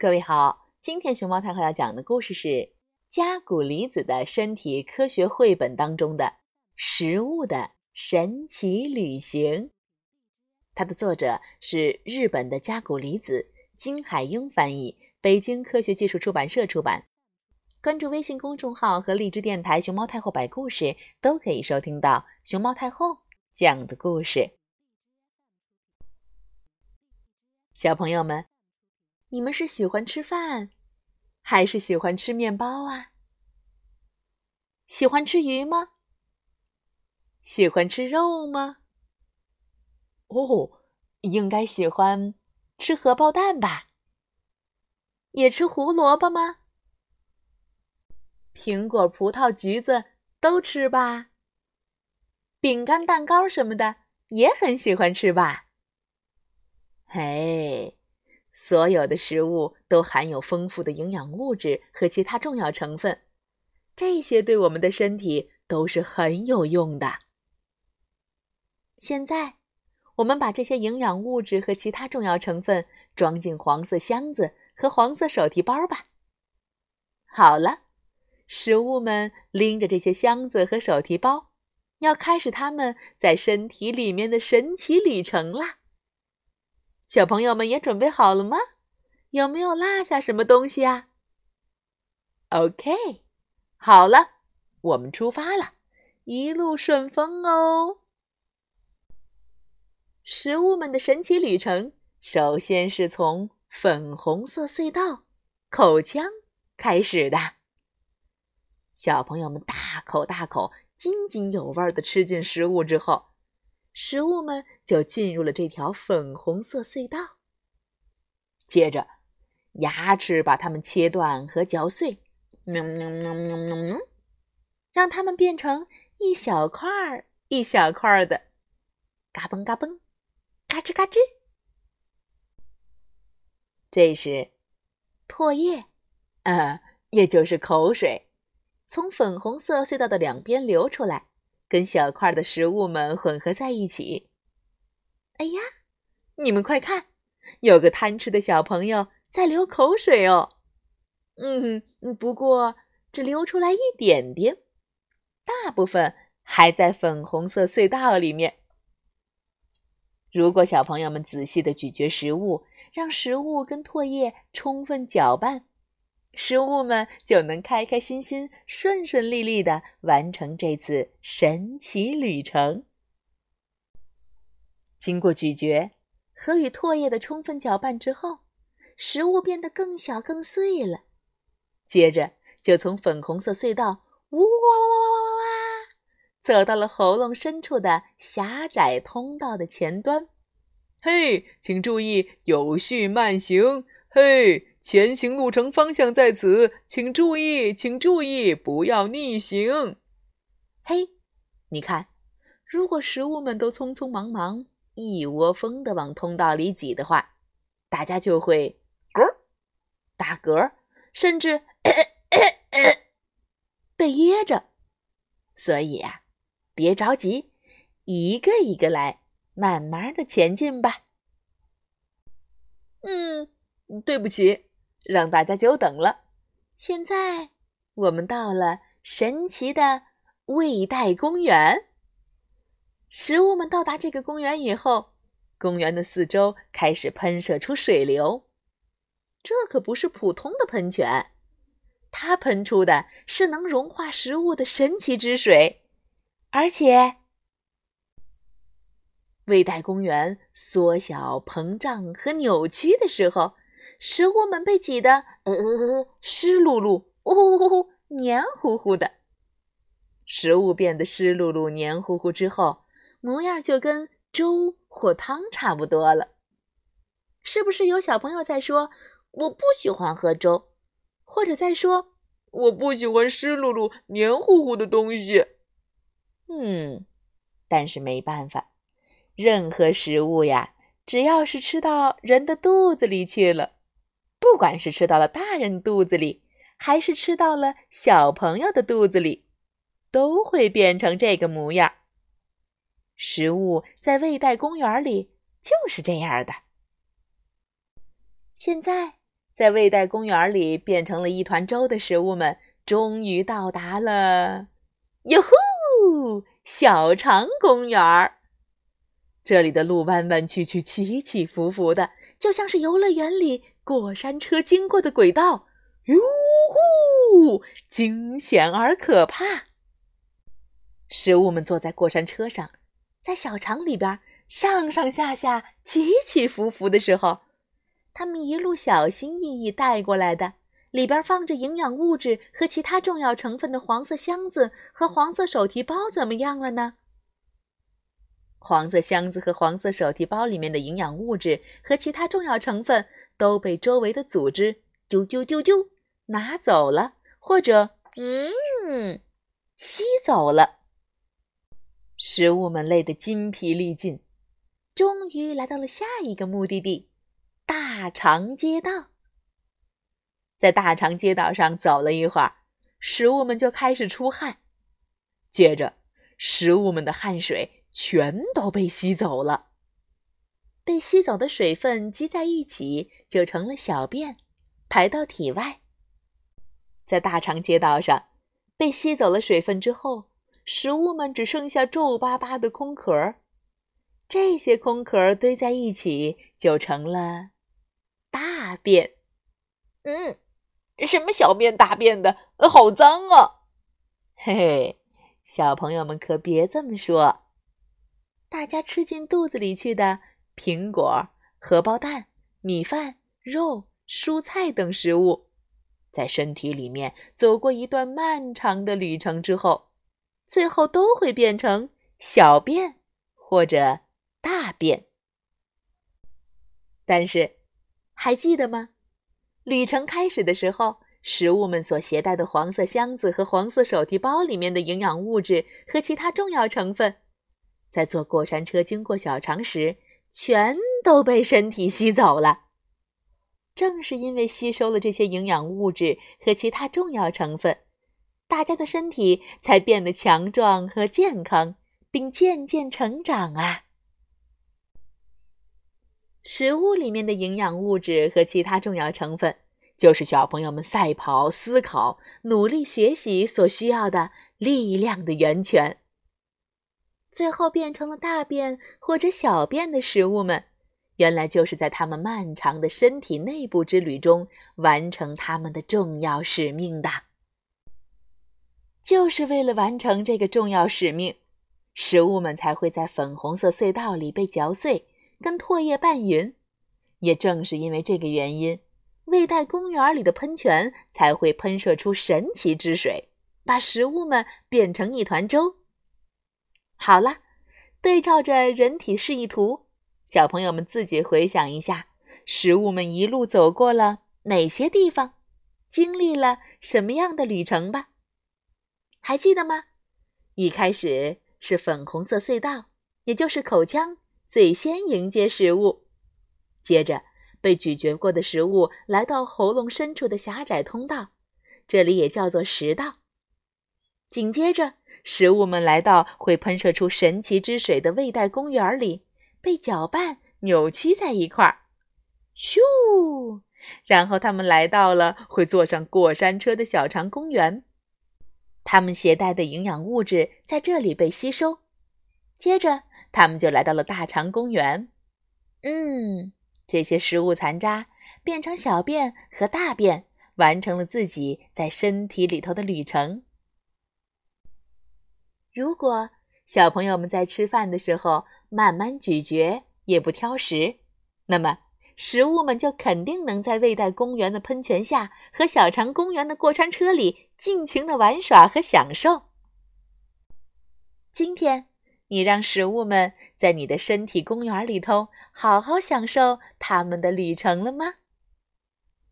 各位好，今天熊猫太后要讲的故事是《加古离子的身体科学绘本》当中的《食物的神奇旅行》。它的作者是日本的加古离子，金海英翻译，北京科学技术出版社出版。关注微信公众号和荔枝电台“熊猫太后摆故事”，都可以收听到熊猫太后讲的故事。小朋友们。你们是喜欢吃饭，还是喜欢吃面包啊？喜欢吃鱼吗？喜欢吃肉吗？哦，应该喜欢吃荷包蛋吧？也吃胡萝卜吗？苹果、葡萄、橘子都吃吧？饼干、蛋糕什么的也很喜欢吃吧？嘿。所有的食物都含有丰富的营养物质和其他重要成分，这些对我们的身体都是很有用的。现在，我们把这些营养物质和其他重要成分装进黄色箱子和黄色手提包吧。好了，食物们拎着这些箱子和手提包，要开始他们在身体里面的神奇旅程啦。小朋友们也准备好了吗？有没有落下什么东西啊？OK，好了，我们出发了，一路顺风哦！食物们的神奇旅程，首先是从粉红色隧道口腔开始的。小朋友们大口大口、津津有味的吃进食物之后。食物们就进入了这条粉红色隧道。接着，牙齿把它们切断和嚼碎，喵喵喵喵喵，让它们变成一小块儿一小块儿的，嘎嘣嘎嘣，嘎吱嘎吱。这时，唾液，呃，也就是口水，从粉红色隧道的两边流出来。跟小块的食物们混合在一起。哎呀，你们快看，有个贪吃的小朋友在流口水哦。嗯，不过只流出来一点点，大部分还在粉红色隧道里面。如果小朋友们仔细的咀嚼食物，让食物跟唾液充分搅拌。食物们就能开开心心、顺顺利利的完成这次神奇旅程。经过咀嚼和与唾液的充分搅拌之后，食物变得更小、更碎了。接着就从粉红色隧道哇哇哇哇哇哇，走到了喉咙深处的狭窄通道的前端。嘿，请注意有序慢行。嘿。前行路程方向在此，请注意，请注意，不要逆行。嘿，你看，如果食物们都匆匆忙忙、一窝蜂的往通道里挤的话，大家就会咕打嗝，甚至 被噎着。所以啊，别着急，一个一个来，慢慢的前进吧。嗯，对不起。让大家久等了。现在我们到了神奇的胃袋公园。食物们到达这个公园以后，公园的四周开始喷射出水流。这可不是普通的喷泉，它喷出的是能融化食物的神奇之水。而且，胃袋公园缩小、膨胀和扭曲的时候。食物们被挤得呃湿漉漉、呜黏糊糊的。食物变得湿漉漉、黏糊糊之后，模样就跟粥或汤差不多了。是不是有小朋友在说“我不喜欢喝粥”，或者在说“我不喜欢湿漉漉、黏糊糊的东西”？嗯，但是没办法，任何食物呀，只要是吃到人的肚子里去了。不管是吃到了大人肚子里，还是吃到了小朋友的肚子里，都会变成这个模样。食物在胃袋公园里就是这样的。现在，在胃袋公园里变成了一团粥的食物们，终于到达了哟呼小肠公园。这里的路弯弯曲曲、起起伏伏的，就像是游乐园里过山车经过的轨道。哟呼，惊险而可怕！食物们坐在过山车上，在小肠里边上上下下、起起伏伏的时候。他们一路小心翼翼带过来的，里边放着营养物质和其他重要成分的黄色箱子和黄色手提包怎么样了呢？黄色箱子和黄色手提包里面的营养物质和其他重要成分都被周围的组织丢丢丢丢拿走了，或者嗯吸走了。食物们累得筋疲力尽，终于来到了下一个目的地。大肠街道，在大肠街道上走了一会儿，食物们就开始出汗。接着，食物们的汗水全都被吸走了。被吸走的水分积在一起，就成了小便，排到体外。在大肠街道上，被吸走了水分之后，食物们只剩下皱巴巴的空壳。这些空壳堆在一起，就成了。大便，嗯，什么小便大便的，好脏啊！嘿嘿，小朋友们可别这么说。大家吃进肚子里去的苹果、荷包蛋、米饭、肉、蔬菜等食物，在身体里面走过一段漫长的旅程之后，最后都会变成小便或者大便。但是。还记得吗？旅程开始的时候，食物们所携带的黄色箱子和黄色手提包里面的营养物质和其他重要成分，在坐过山车经过小肠时，全都被身体吸走了。正是因为吸收了这些营养物质和其他重要成分，大家的身体才变得强壮和健康，并渐渐成长啊。食物里面的营养物质和其他重要成分，就是小朋友们赛跑、思考、努力学习所需要的力量的源泉。最后变成了大便或者小便的食物们，原来就是在他们漫长的身体内部之旅中完成他们的重要使命的。就是为了完成这个重要使命，食物们才会在粉红色隧道里被嚼碎。跟唾液拌匀，也正是因为这个原因，胃袋公园里的喷泉才会喷射出神奇之水，把食物们变成一团粥。好了，对照着人体示意图，小朋友们自己回想一下，食物们一路走过了哪些地方，经历了什么样的旅程吧？还记得吗？一开始是粉红色隧道，也就是口腔。最先迎接食物，接着被咀嚼过的食物来到喉咙深处的狭窄通道，这里也叫做食道。紧接着，食物们来到会喷射出神奇之水的胃袋公园里，被搅拌扭曲在一块儿，咻！然后他们来到了会坐上过山车的小肠公园，他们携带的营养物质在这里被吸收，接着。他们就来到了大肠公园。嗯，这些食物残渣变成小便和大便，完成了自己在身体里头的旅程。如果小朋友们在吃饭的时候慢慢咀嚼，也不挑食，那么食物们就肯定能在胃袋公园的喷泉下和小肠公园的过山车里尽情的玩耍和享受。今天。你让食物们在你的身体公园里头好好享受他们的旅程了吗？